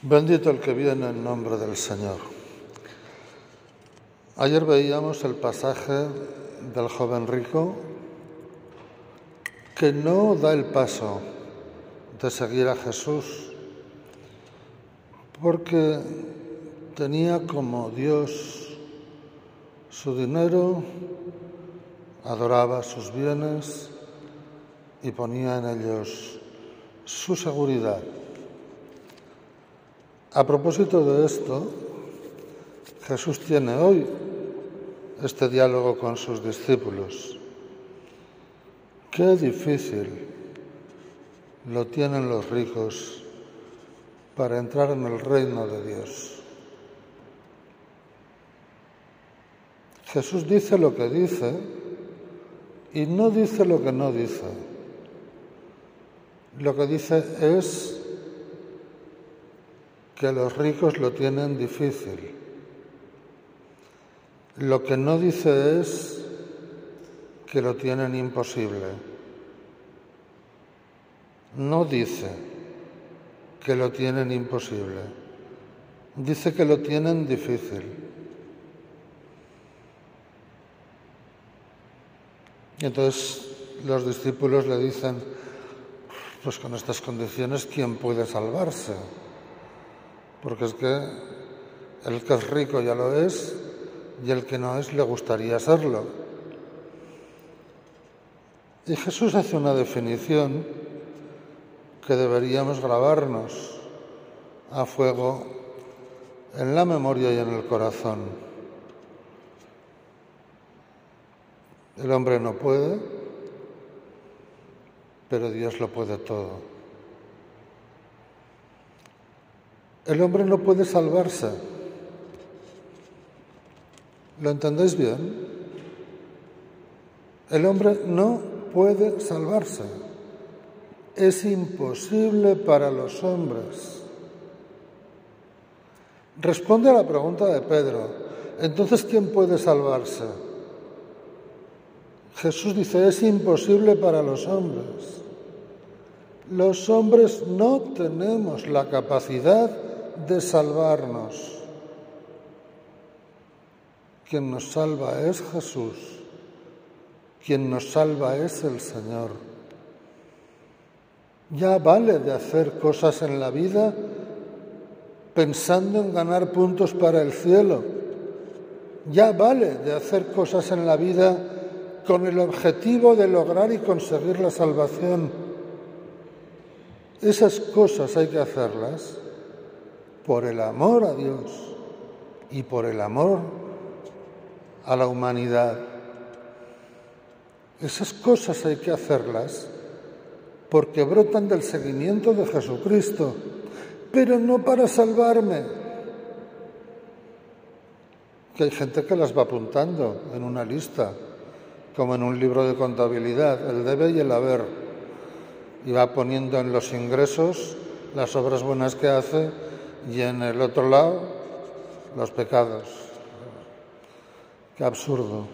Bendito el que viene en nombre del Señor. Ayer veíamos el pasaje del joven rico que no da el paso de seguir a Jesús porque tenía como Dios su dinero, adoraba sus bienes y ponía en ellos su seguridad. A propósito de esto, Jesús tiene hoy este diálogo con sus discípulos. Qué difícil lo tienen los ricos para entrar en el reino de Dios. Jesús dice lo que dice y no dice lo que no dice. Lo que dice es que los ricos lo tienen difícil. Lo que no dice es que lo tienen imposible. No dice que lo tienen imposible. Dice que lo tienen difícil. Y entonces los discípulos le dicen, pues con estas condiciones, ¿quién puede salvarse? Porque es que el que es rico ya lo es y el que no es le gustaría serlo. Y Jesús hace una definición que deberíamos grabarnos a fuego en la memoria y en el corazón. El hombre no puede, pero Dios lo puede todo. El hombre no puede salvarse. ¿Lo entendéis bien? El hombre no puede salvarse. Es imposible para los hombres. Responde a la pregunta de Pedro. Entonces, ¿quién puede salvarse? Jesús dice, es imposible para los hombres. Los hombres no tenemos la capacidad de salvarnos. Quien nos salva es Jesús. Quien nos salva es el Señor. Ya vale de hacer cosas en la vida pensando en ganar puntos para el cielo. Ya vale de hacer cosas en la vida con el objetivo de lograr y conseguir la salvación. Esas cosas hay que hacerlas por el amor a Dios y por el amor a la humanidad. Esas cosas hay que hacerlas porque brotan del seguimiento de Jesucristo, pero no para salvarme. Que hay gente que las va apuntando en una lista, como en un libro de contabilidad, el debe y el haber, y va poniendo en los ingresos las obras buenas que hace y en el otro lado los pecados. Qué absurdo.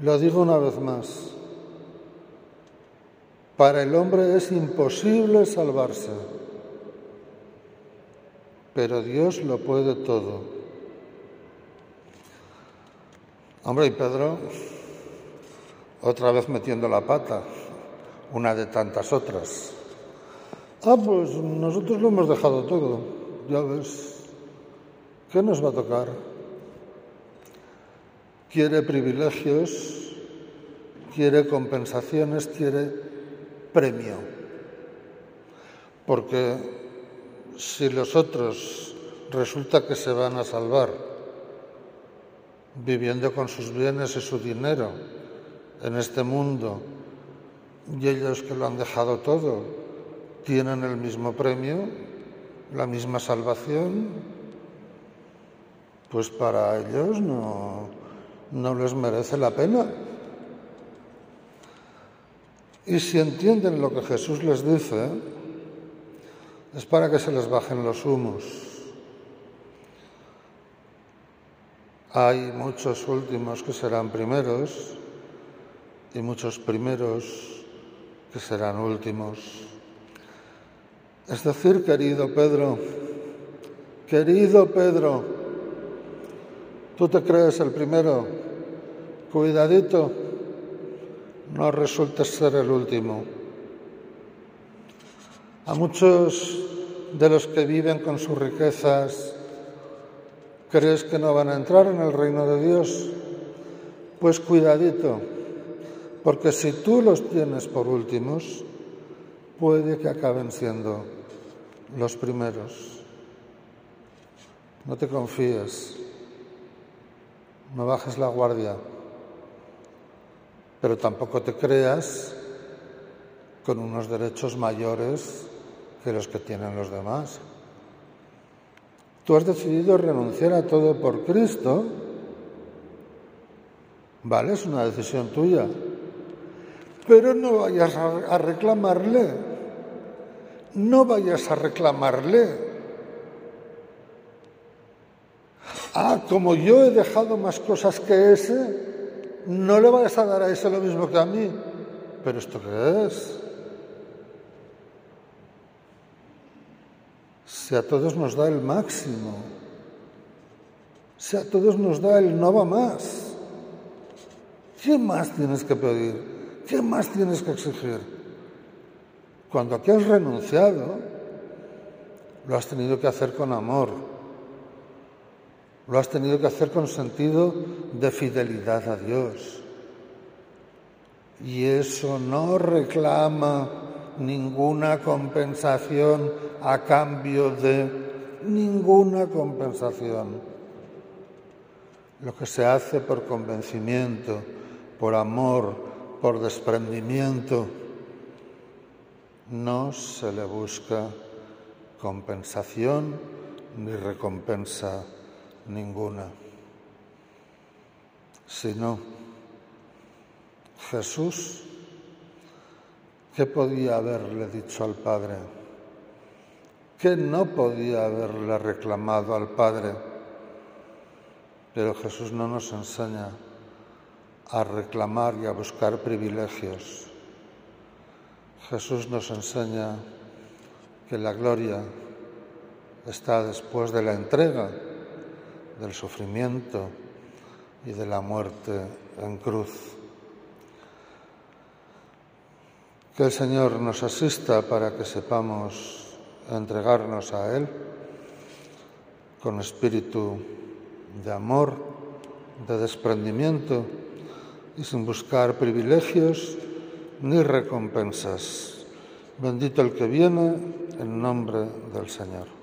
Lo digo una vez más. Para el hombre es imposible salvarse, pero Dios lo puede todo. Hombre, y Pedro, otra vez metiendo la pata, una de tantas otras. Ah, pues nosotros lo hemos dejado todo, ya ves. ¿Qué nos va a tocar? Quiere privilegios, quiere compensaciones, quiere premio. Porque si los otros resulta que se van a salvar viviendo con sus bienes y su dinero en este mundo y ellos que lo han dejado todo tienen el mismo premio, la misma salvación, pues para ellos no, no les merece la pena. Y si entienden lo que Jesús les dice, es para que se les bajen los humos. Hay muchos últimos que serán primeros y muchos primeros que serán últimos. Es decir, querido Pedro, querido Pedro, tú te crees el primero, cuidadito, no resultes ser el último. A muchos de los que viven con sus riquezas, ¿crees que no van a entrar en el reino de Dios? Pues cuidadito, porque si tú los tienes por últimos, puede que acaben siendo los primeros. No te confíes, no bajes la guardia, pero tampoco te creas con unos derechos mayores que los que tienen los demás. Tú has decidido renunciar a todo por Cristo, ¿vale? Es una decisión tuya. Pero no vayas a reclamarle, no vayas a reclamarle. Ah, como yo he dejado más cosas que ese, no le vayas a dar a ese lo mismo que a mí. ¿Pero esto qué es? Si a todos nos da el máximo, si a todos nos da el no va más, ¿qué más tienes que pedir? ¿Qué más tienes que exigir? Cuando aquí has renunciado, lo has tenido que hacer con amor, lo has tenido que hacer con sentido de fidelidad a Dios. Y eso no reclama ninguna compensación a cambio de ninguna compensación. Lo que se hace por convencimiento, por amor, por desprendimiento, no se le busca compensación ni recompensa ninguna, sino Jesús ¿Qué podía haberle dicho al Padre? ¿Qué no podía haberle reclamado al Padre? Pero Jesús no nos enseña a reclamar y a buscar privilegios. Jesús nos enseña que la gloria está después de la entrega, del sufrimiento y de la muerte en cruz. Que el Señor nos asista para que sepamos entregarnos a Él con espíritu de amor, de desprendimiento y sin buscar privilegios ni recompensas. Bendito el que viene en nombre del Señor.